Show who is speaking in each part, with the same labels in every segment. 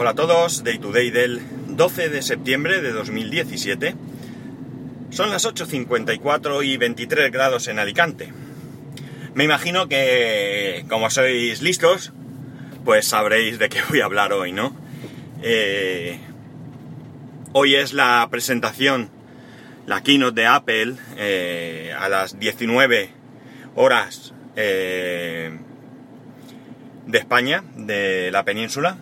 Speaker 1: Hola a todos, Day to Day del 12 de septiembre de 2017. Son las 8.54 y 23 grados en Alicante. Me imagino que, como sois listos, pues sabréis de qué voy a hablar hoy, ¿no? Eh, hoy es la presentación, la keynote de Apple, eh, a las 19 horas eh, de España, de la península.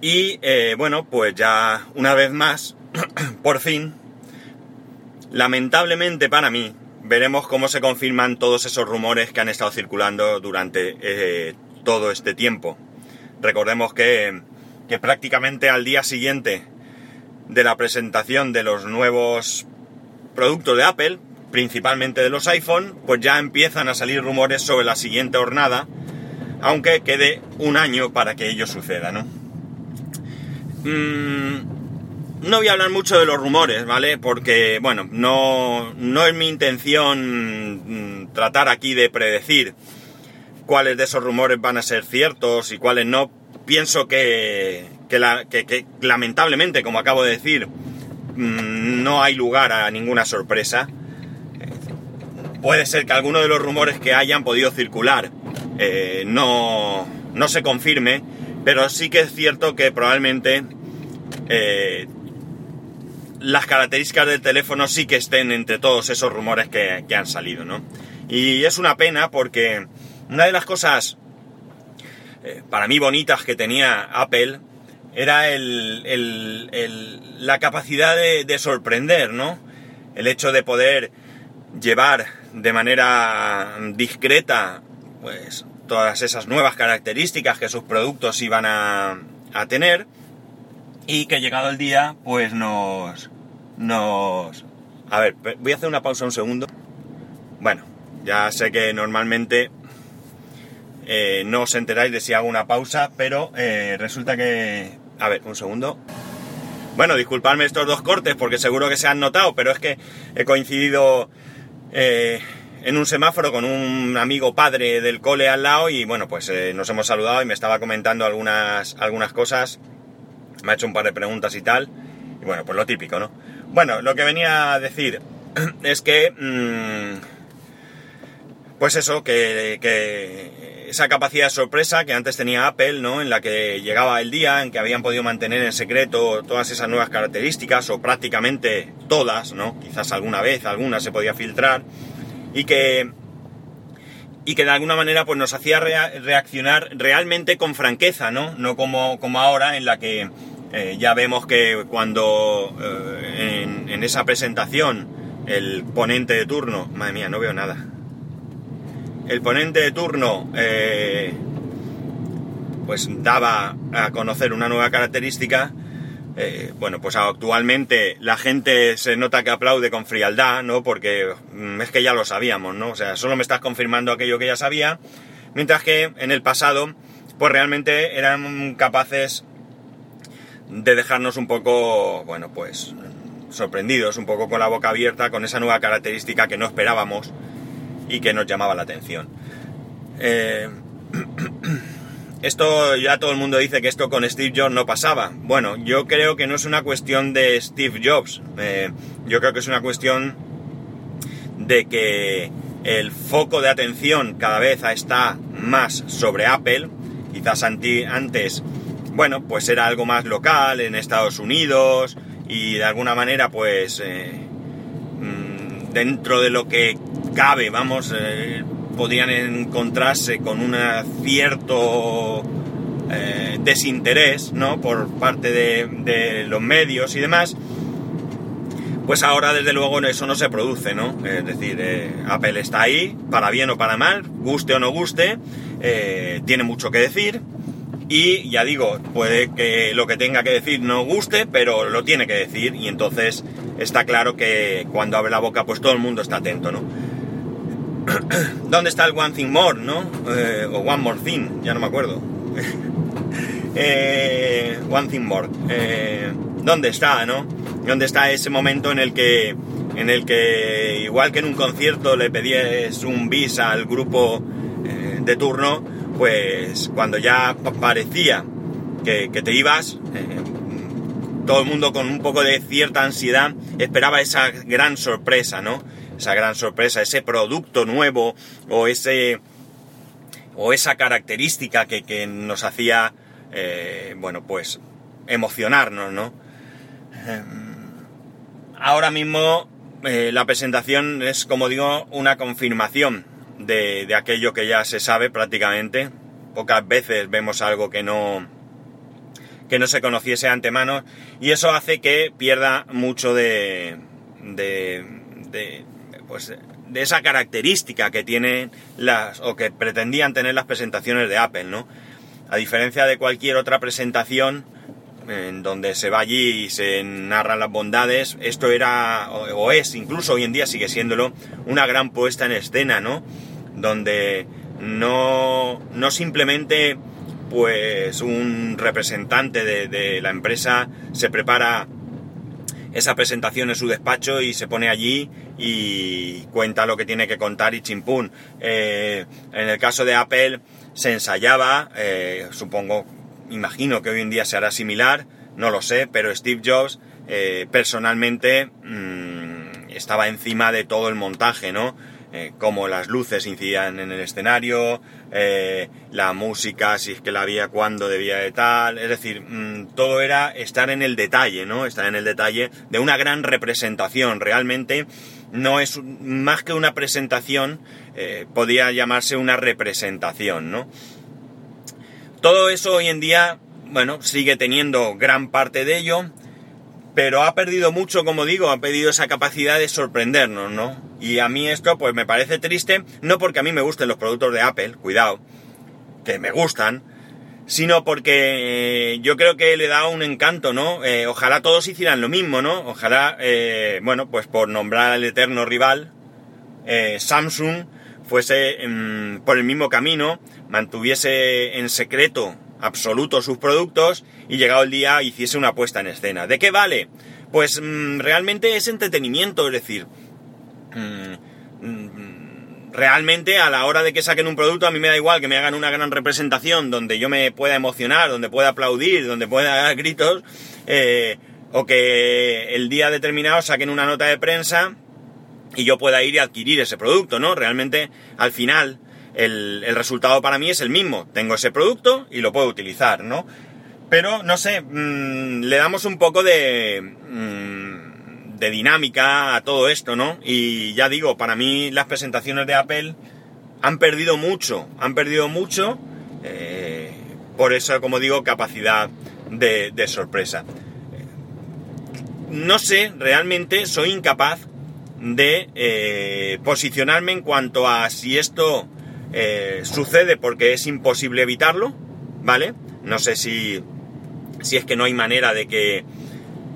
Speaker 1: Y eh, bueno, pues ya una vez más, por fin, lamentablemente para mí, veremos cómo se confirman todos esos rumores que han estado circulando durante eh, todo este tiempo. Recordemos que, que prácticamente al día siguiente de la presentación de los nuevos productos de Apple, principalmente de los iPhone, pues ya empiezan a salir rumores sobre la siguiente hornada, aunque quede un año para que ello suceda, ¿no? Mm, no voy a hablar mucho de los rumores, ¿vale? Porque, bueno, no, no es mi intención mm, tratar aquí de predecir cuáles de esos rumores van a ser ciertos y cuáles no. Pienso que, que, la, que, que lamentablemente, como acabo de decir, mm, no hay lugar a ninguna sorpresa. Puede ser que alguno de los rumores que hayan podido circular eh, no, no se confirme, pero sí que es cierto que probablemente eh, las características del teléfono sí que estén entre todos esos rumores que, han salido, ¿no? Y es una pena porque una de las cosas eh, para mí bonitas que tenía Apple era el, la capacidad de, de, sorprender, ¿no? El hecho de poder llevar de manera discreta, pues, todas esas nuevas características que sus productos iban a tener y que llegado el día, pues nos, nos... A ver, voy a hacer una pausa un segundo. Bueno, ya sé que normalmente eh, no os enteráis de si hago una pausa, pero eh, resulta que... A ver, un segundo. Bueno, disculpadme estos dos cortes porque seguro que se han notado, pero es que he coincidido eh, en un semáforo con un amigo padre del cole al lado y bueno, pues nos hemos saludado y me estaba comentando algunas, algunas cosas me ha hecho un par de preguntas y tal. Y bueno, pues lo típico, ¿no? Bueno, lo que venía a decir es que... Mmm, pues eso, que, que, esa capacidad de sorpresa que antes tenía Apple, ¿no? En la que llegaba el día en que habían podido mantener en secreto todas esas nuevas características, o prácticamente todas, ¿no? Quizás alguna vez, alguna se podía filtrar, y que y que de alguna manera pues nos hacía reaccionar realmente con franqueza, ¿no? No como, como ahora en la que eh, ya vemos que cuando eh, en, esa presentación el ponente de turno, madre mía, no veo nada, el ponente de turno eh, pues daba a conocer una nueva característica, eh, bueno, pues actualmente la gente se nota que aplaude con frialdad, ¿no? Porque mm, es que ya lo sabíamos, ¿no? O sea, solo me estás confirmando aquello que ya sabía, mientras que en el pasado, pues realmente eran capaces de dejarnos un poco, bueno, pues sorprendidos, un poco con la boca abierta con esa nueva característica que no esperábamos y que nos llamaba la atención. Eh, esto ya todo el mundo dice que esto con Steve Jobs no pasaba. Bueno, yo creo que no es una cuestión de Steve Jobs. Eh, yo creo que es una cuestión de que el foco de atención cada vez está más sobre Apple. Quizás antes, bueno, pues era algo más local en Estados Unidos y de alguna manera, pues, eh, dentro de lo que cabe, vamos, eh, podían encontrarse con un cierto eh, desinterés, ¿no? Por parte de, los medios y demás. Pues ahora, desde luego, eso no se produce, ¿no? Es decir, eh, Apple está ahí, para bien o para mal, guste o no guste, eh, tiene mucho que decir. Y ya digo, puede que lo que tenga que decir no guste, pero lo tiene que decir. Y entonces está claro que cuando abre la boca, pues todo el mundo está atento, ¿no? ¿Dónde está el One Thing More, no? Eh, o One More Thing, ya no me acuerdo. eh, one Thing More. Eh, ¿Dónde está, no? ¿Dónde está ese momento en el que, en el que, igual que en un concierto le pedías un bis al grupo de turno, pues cuando ya parecía que, te ibas, todo el mundo con un poco de cierta ansiedad esperaba esa gran sorpresa, ¿no? Esa gran sorpresa, ese producto nuevo o ese o esa característica que, nos hacía, eh, bueno, pues emocionarnos, ¿no? ahora mismo eh, la presentación es, como digo, una confirmación de, de, aquello que ya se sabe prácticamente. Pocas veces vemos algo que no, que no se conociese antemano y eso hace que pierda mucho de, de, de, pues, de esa característica que tienen las, o que pretendían tener las presentaciones de Apple, ¿no? A diferencia de cualquier otra presentación, en donde se va allí y se narran las bondades, esto era, o, es, incluso hoy en día sigue siéndolo, una gran puesta en escena, ¿no? Donde no, no simplemente pues un representante de, la empresa se prepara esa presentación en su despacho y se pone allí y cuenta lo que tiene que contar y chimpún. Eh, en el caso de Apple se ensayaba, eh, supongo imagino que hoy en día se hará similar, no lo sé, pero Steve Jobs eh, personalmente mm, estaba encima de todo el montaje, ¿no? Eh, como las luces incidían en el escenario, eh, la música, si es que la había, cuando debía de tal, es decir, mm, todo era estar en el detalle, ¿no? Estar en el detalle de una gran representación, realmente no es más que una presentación, podía llamarse una representación, ¿no? Todo eso hoy en día, bueno, sigue teniendo gran parte de ello, pero ha perdido mucho, como digo, ha perdido esa capacidad de sorprendernos, ¿no? Y a mí esto, pues me parece triste, no porque a mí me gusten los productos de Apple, cuidado, que me gustan, sino porque eh, yo creo que le da un encanto, ¿no? Eh, ojalá todos hicieran lo mismo, ¿no? Ojalá, eh, bueno, pues por nombrar al eterno rival, Samsung fuese mm, por el mismo camino, mantuviese en secreto absoluto sus productos y llegado el día hiciese una puesta en escena. ¿De qué vale? Pues mm, realmente es entretenimiento, es decir, realmente a la hora de que saquen un producto a mí me da igual que me hagan una gran representación donde yo me pueda emocionar, donde pueda aplaudir, donde pueda dar gritos, eh, o que el día determinado saquen una nota de prensa y yo pueda ir y adquirir ese producto, ¿no? Realmente, al final, el, resultado para mí es el mismo. Tengo ese producto y lo puedo utilizar, ¿no? Pero, no sé, mm, le damos un poco de, mm, de dinámica a todo esto, ¿no? Y ya digo, para mí las presentaciones de Apple han perdido mucho, han perdido mucho, eh, por eso, como digo, capacidad de, de sorpresa. No sé, realmente soy incapaz de eh, posicionarme en cuanto a si esto eh, sucede porque es imposible evitarlo, ¿vale? No sé si, si es que no hay manera de que,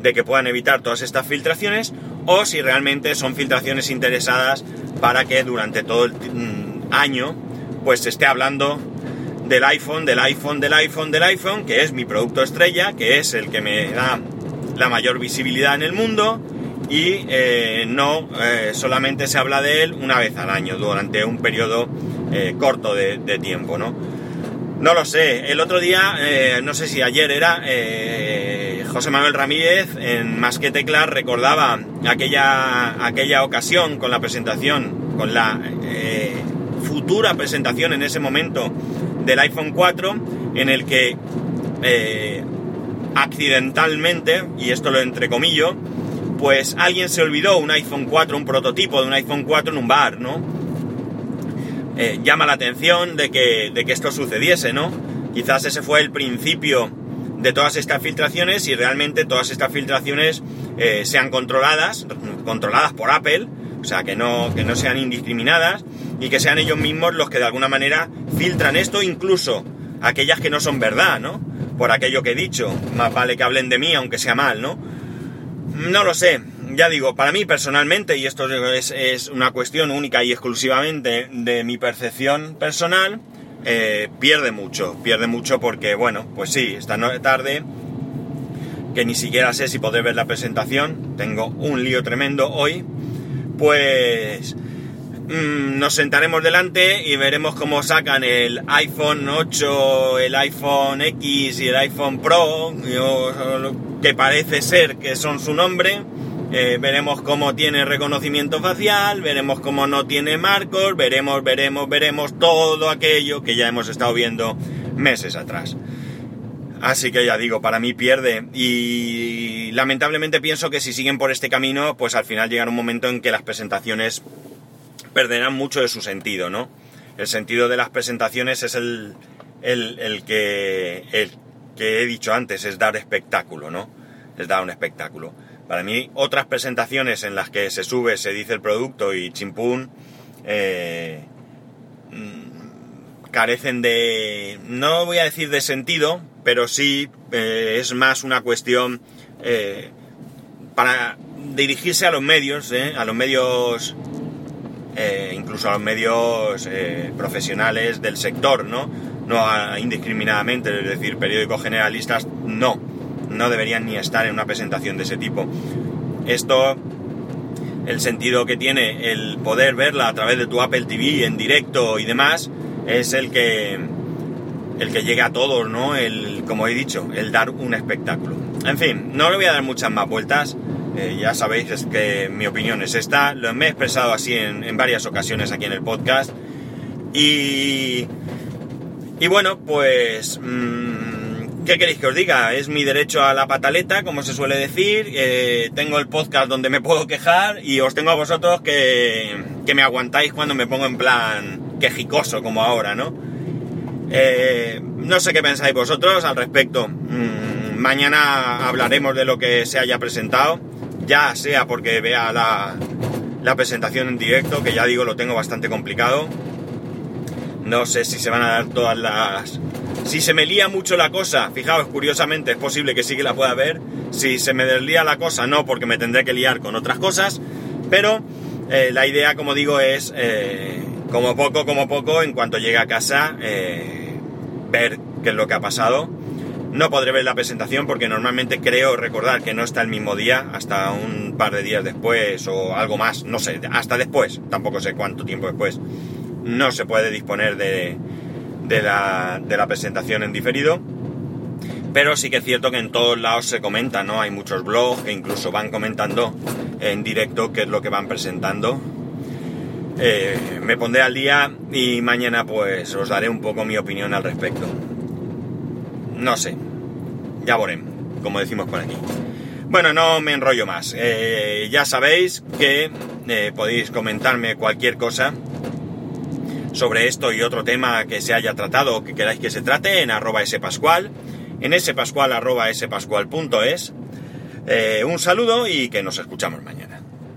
Speaker 1: de que puedan evitar todas estas filtraciones o si realmente son filtraciones interesadas para que durante todo el mm, año pues se esté hablando del iPhone, del iPhone, del iPhone, del iPhone, que es mi producto estrella, que es el que me da la mayor visibilidad en el mundo y eh, no eh, solamente se habla de él una vez al año durante un periodo eh, corto de, tiempo, ¿no? No lo sé. El otro día, no sé si ayer era, José Manuel Ramírez en Más que Teclas recordaba aquella, aquella ocasión con la presentación, con la futura presentación en ese momento del iPhone 4, en el que accidentalmente, y esto lo entrecomillo, pues alguien se olvidó un iPhone 4, un prototipo de un iPhone 4 en un bar, ¿no? Eh, llama la atención de que, de que esto sucediese, ¿no? Quizás ese fue el principio de todas estas filtraciones y realmente todas estas filtraciones eh, sean controladas, controladas por Apple, o sea, que no, que no sean indiscriminadas y que sean ellos mismos los que de alguna manera filtran esto, incluso aquellas que no son verdad, ¿no? Por aquello que he dicho, más vale que hablen de mí aunque sea mal, ¿no? No lo sé, ya digo, para mí personalmente, y esto es, una cuestión única y exclusivamente de mi percepción personal, eh, pierde mucho, pierde mucho porque, bueno, pues sí, esta tarde, que ni siquiera sé si podré ver la presentación, tengo un lío tremendo hoy, pues mm, nos sentaremos delante y veremos cómo sacan el iPhone 8, el iPhone X y el iPhone Pro, que parece ser que son su nombre. Eh, veremos cómo tiene reconocimiento facial, veremos cómo no tiene marcos, veremos, veremos, veremos todo aquello que ya hemos estado viendo meses atrás. Así que ya digo, para mí pierde y lamentablemente pienso que si siguen por este camino, pues al final llegará un momento en que las presentaciones perderán mucho de su sentido, ¿no? El sentido de las presentaciones es el, el, que, el que he dicho antes, es dar espectáculo, ¿no? Es dar un espectáculo. Para mí, otras presentaciones en las que se sube, se dice el producto y chimpún, eh, mm, carecen de, no voy a decir de sentido, pero sí eh, es más una cuestión eh, para dirigirse a los medios, eh, a los medios, incluso a los medios profesionales del sector, ¿no? No indiscriminadamente, es decir, periódicos generalistas, no, no deberían ni estar en una presentación de ese tipo. Esto, el sentido que tiene el poder verla a través de tu Apple TV en directo y demás, es el que el que llegue a todos, ¿no? El, como he dicho, el dar un espectáculo. En fin, no le voy a dar muchas más vueltas. Eh, ya sabéis que mi opinión es esta. Lo me he expresado así en, varias ocasiones aquí en el podcast. Y, y bueno, pues... Mm, ¿Qué queréis que os diga? Es mi derecho a la pataleta, como se suele decir. Eh, tengo el podcast donde me puedo quejar y os tengo a vosotros que, que me aguantáis cuando me pongo en plan quejicoso como ahora, ¿no? Eh, no sé qué pensáis vosotros al respecto. Mm, mañana hablaremos de lo que se haya presentado, ya sea porque vea la, la presentación en directo, que ya digo lo tengo bastante complicado. No sé si se van a dar todas las... Si se me lía mucho la cosa, fijaos, curiosamente es posible que sí que la pueda ver. Si se me deslía la cosa, no, porque me tendré que liar con otras cosas. Pero eh, la idea, como digo, es, eh, como poco, como poco, en cuanto llegue a casa, ver qué es lo que ha pasado. No podré ver la presentación porque normalmente creo recordar que no está el mismo día, hasta un par de días después o algo más, no sé, hasta después, tampoco sé cuánto tiempo después, no se puede disponer de, de, la, de la presentación en diferido. Pero sí que es cierto que en todos lados se comenta, ¿no? Hay muchos blogs que incluso van comentando en directo qué es lo que van presentando eh, me pondré al día y mañana pues os daré un poco mi opinión al respecto. No sé, ya veremos, como decimos por aquí. Bueno, no me enrollo más. Eh, ya sabéis que eh, podéis comentarme cualquier cosa sobre esto y otro tema que se haya tratado o que queráis que se trate en arroba spascual, en spascual arroba spascual.es. un saludo y que nos escuchamos mañana.